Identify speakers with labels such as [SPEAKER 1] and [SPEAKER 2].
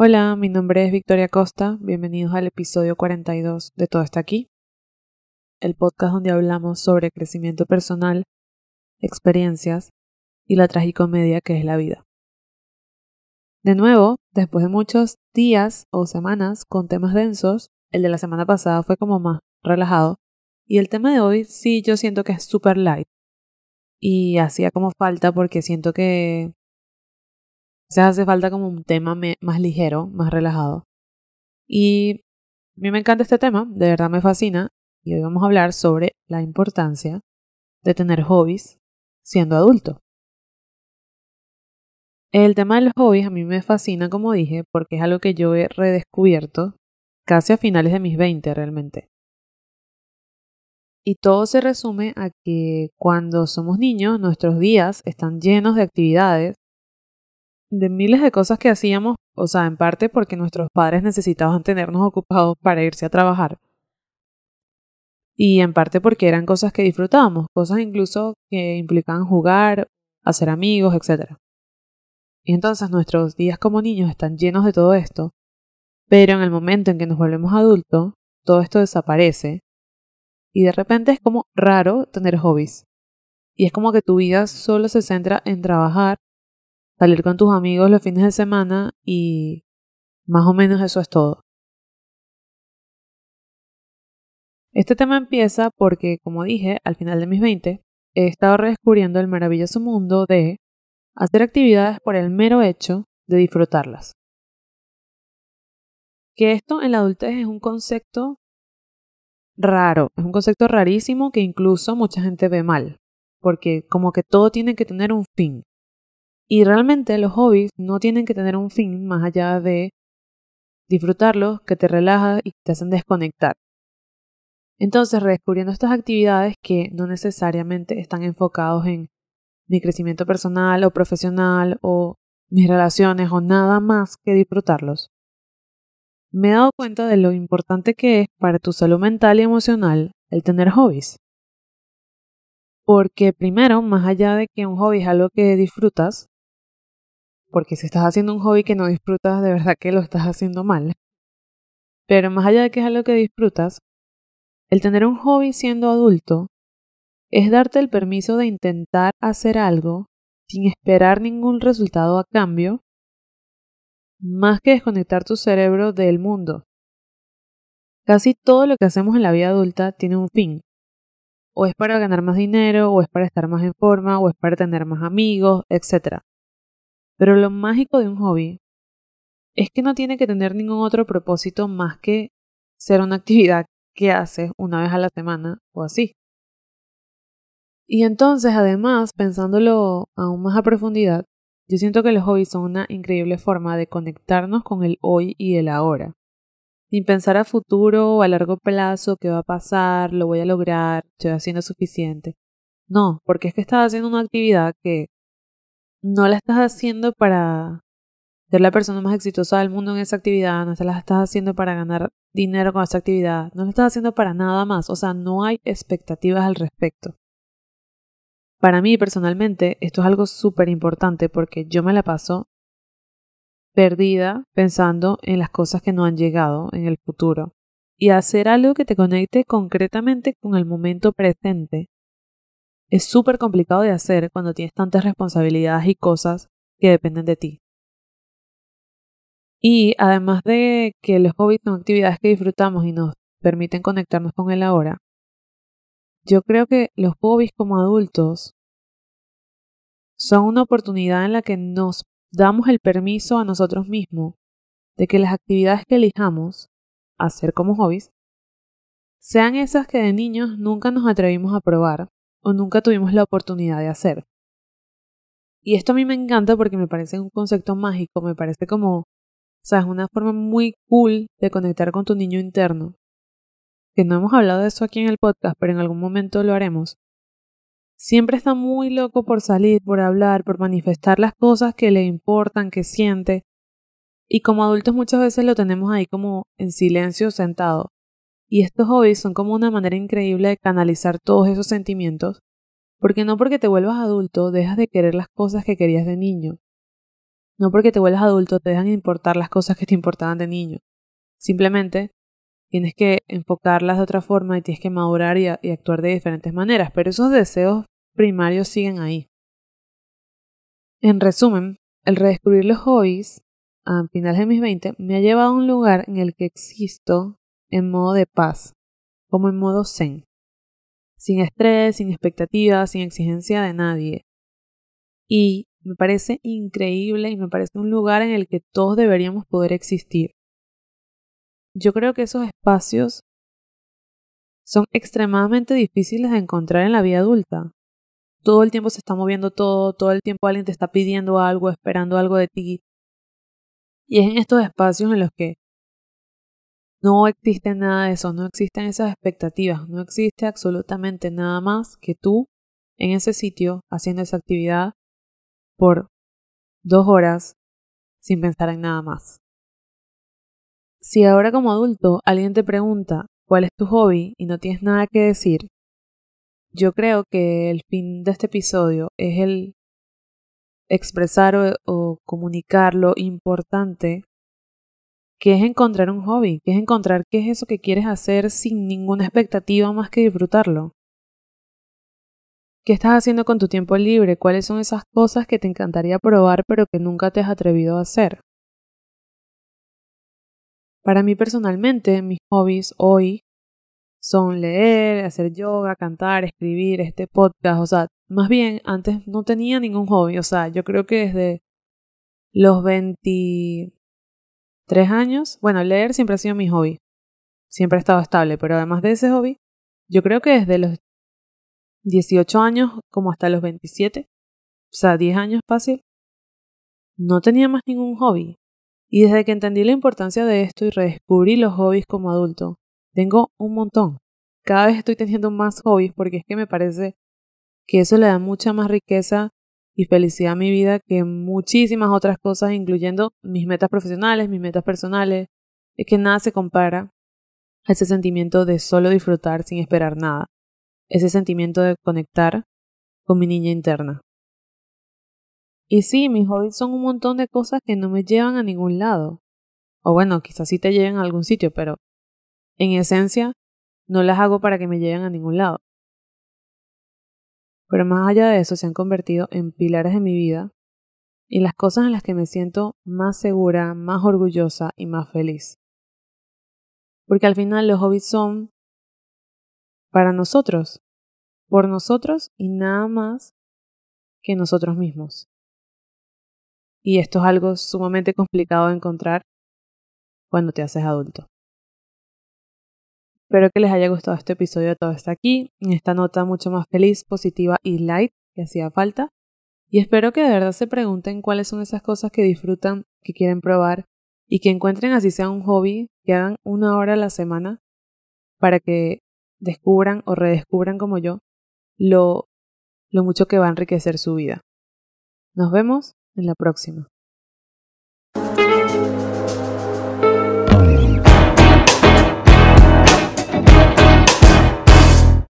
[SPEAKER 1] Hola, mi nombre es Victoria Costa. Bienvenidos al episodio 42 de Todo está aquí, el podcast donde hablamos sobre crecimiento personal, experiencias y la tragicomedia que es la vida. De nuevo, después de muchos días o semanas con temas densos, el de la semana pasada fue como más relajado y el tema de hoy sí yo siento que es super light y hacía como falta porque siento que se hace falta como un tema más ligero, más relajado. Y a mí me encanta este tema, de verdad me fascina, y hoy vamos a hablar sobre la importancia de tener hobbies siendo adulto. El tema de los hobbies a mí me fascina, como dije, porque es algo que yo he redescubierto casi a finales de mis 20 realmente. Y todo se resume a que cuando somos niños nuestros días están llenos de actividades, de miles de cosas que hacíamos, o sea, en parte porque nuestros padres necesitaban tenernos ocupados para irse a trabajar. Y en parte porque eran cosas que disfrutábamos, cosas incluso que implicaban jugar, hacer amigos, etc. Y entonces nuestros días como niños están llenos de todo esto, pero en el momento en que nos volvemos adultos, todo esto desaparece y de repente es como raro tener hobbies. Y es como que tu vida solo se centra en trabajar, salir con tus amigos los fines de semana y más o menos eso es todo. Este tema empieza porque, como dije, al final de mis 20, he estado redescubriendo el maravilloso mundo de hacer actividades por el mero hecho de disfrutarlas. Que esto en la adultez es un concepto raro, es un concepto rarísimo que incluso mucha gente ve mal, porque como que todo tiene que tener un fin. Y realmente los hobbies no tienen que tener un fin más allá de disfrutarlos, que te relajas y te hacen desconectar. Entonces, redescubriendo estas actividades que no necesariamente están enfocados en mi crecimiento personal o profesional o mis relaciones o nada más que disfrutarlos, me he dado cuenta de lo importante que es para tu salud mental y emocional el tener hobbies. Porque primero, más allá de que un hobby es algo que disfrutas, porque si estás haciendo un hobby que no disfrutas, de verdad que lo estás haciendo mal. Pero más allá de que es algo que disfrutas, el tener un hobby siendo adulto es darte el permiso de intentar hacer algo sin esperar ningún resultado a cambio más que desconectar tu cerebro del mundo. Casi todo lo que hacemos en la vida adulta tiene un fin. O es para ganar más dinero, o es para estar más en forma, o es para tener más amigos, etc. Pero lo mágico de un hobby es que no tiene que tener ningún otro propósito más que ser una actividad que haces una vez a la semana o así. Y entonces, además, pensándolo aún más a profundidad, yo siento que los hobbies son una increíble forma de conectarnos con el hoy y el ahora. Sin pensar a futuro o a largo plazo, qué va a pasar, lo voy a lograr, estoy haciendo suficiente. No, porque es que estás haciendo una actividad que no la estás haciendo para ser la persona más exitosa del mundo en esa actividad, no te la estás haciendo para ganar dinero con esa actividad, no la estás haciendo para nada más, o sea, no hay expectativas al respecto. Para mí personalmente esto es algo súper importante porque yo me la paso perdida pensando en las cosas que no han llegado en el futuro y hacer algo que te conecte concretamente con el momento presente. Es súper complicado de hacer cuando tienes tantas responsabilidades y cosas que dependen de ti. Y además de que los hobbies son actividades que disfrutamos y nos permiten conectarnos con el ahora, yo creo que los hobbies como adultos son una oportunidad en la que nos damos el permiso a nosotros mismos de que las actividades que elijamos hacer como hobbies sean esas que de niños nunca nos atrevimos a probar o nunca tuvimos la oportunidad de hacer. Y esto a mí me encanta porque me parece un concepto mágico, me parece como, o sea, es una forma muy cool de conectar con tu niño interno que no hemos hablado de eso aquí en el podcast, pero en algún momento lo haremos. Siempre está muy loco por salir, por hablar, por manifestar las cosas que le importan, que siente. Y como adultos muchas veces lo tenemos ahí como en silencio sentado. Y estos hobbies son como una manera increíble de canalizar todos esos sentimientos, porque no porque te vuelvas adulto dejas de querer las cosas que querías de niño. No porque te vuelvas adulto te dejan importar las cosas que te importaban de niño. Simplemente tienes que enfocarlas de otra forma y tienes que madurar y, actuar de diferentes maneras, pero esos deseos primarios siguen ahí. En resumen, el redescubrir los hobbies a finales de mis 20 me ha llevado a un lugar en el que existo en modo de paz, como en modo zen, sin estrés, sin expectativas, sin exigencia de nadie. Y me parece increíble y me parece un lugar en el que todos deberíamos poder existir. Yo creo que esos espacios son extremadamente difíciles de encontrar en la vida adulta. Todo el tiempo se está moviendo todo, todo el tiempo alguien te está pidiendo algo, esperando algo de ti. Y es en estos espacios en los que no existe nada de eso, no existen esas expectativas, no existe absolutamente nada más que tú en ese sitio haciendo esa actividad por dos horas sin pensar en nada más. Si ahora como adulto alguien te pregunta cuál es tu hobby y no tienes nada que decir, yo creo que el fin de este episodio es el expresar o, o comunicar lo importante que es encontrar un hobby, que es encontrar qué es eso que quieres hacer sin ninguna expectativa más que disfrutarlo. ¿Qué estás haciendo con tu tiempo libre? ¿Cuáles son esas cosas que te encantaría probar pero que nunca te has atrevido a hacer? Para mí personalmente, mis hobbies hoy son leer, hacer yoga, cantar, escribir, este podcast. O sea, más bien, antes no tenía ningún hobby. O sea, yo creo que desde los 20 tres años, bueno, leer siempre ha sido mi hobby. Siempre ha estado estable, pero además de ese hobby, yo creo que desde los 18 años como hasta los 27, o sea, 10 años fácil, no tenía más ningún hobby. Y desde que entendí la importancia de esto y redescubrí los hobbies como adulto, tengo un montón. Cada vez estoy teniendo más hobbies porque es que me parece que eso le da mucha más riqueza y felicidad a mi vida que muchísimas otras cosas, incluyendo mis metas profesionales, mis metas personales. Es que nada se compara a ese sentimiento de solo disfrutar sin esperar nada. Ese sentimiento de conectar con mi niña interna. Y sí, mis hobbies son un montón de cosas que no me llevan a ningún lado. O bueno, quizás sí te lleven a algún sitio, pero en esencia no las hago para que me lleven a ningún lado pero más allá de eso se han convertido en pilares de mi vida y las cosas en las que me siento más segura, más orgullosa y más feliz. Porque al final los hobbies son para nosotros, por nosotros y nada más que nosotros mismos. Y esto es algo sumamente complicado de encontrar cuando te haces adulto. Espero que les haya gustado este episodio. Todo está aquí, en esta nota mucho más feliz, positiva y light que hacía falta. Y espero que de verdad se pregunten cuáles son esas cosas que disfrutan, que quieren probar y que encuentren así sea un hobby, que hagan una hora a la semana para que descubran o redescubran como yo lo, lo mucho que va a enriquecer su vida. Nos vemos en la próxima.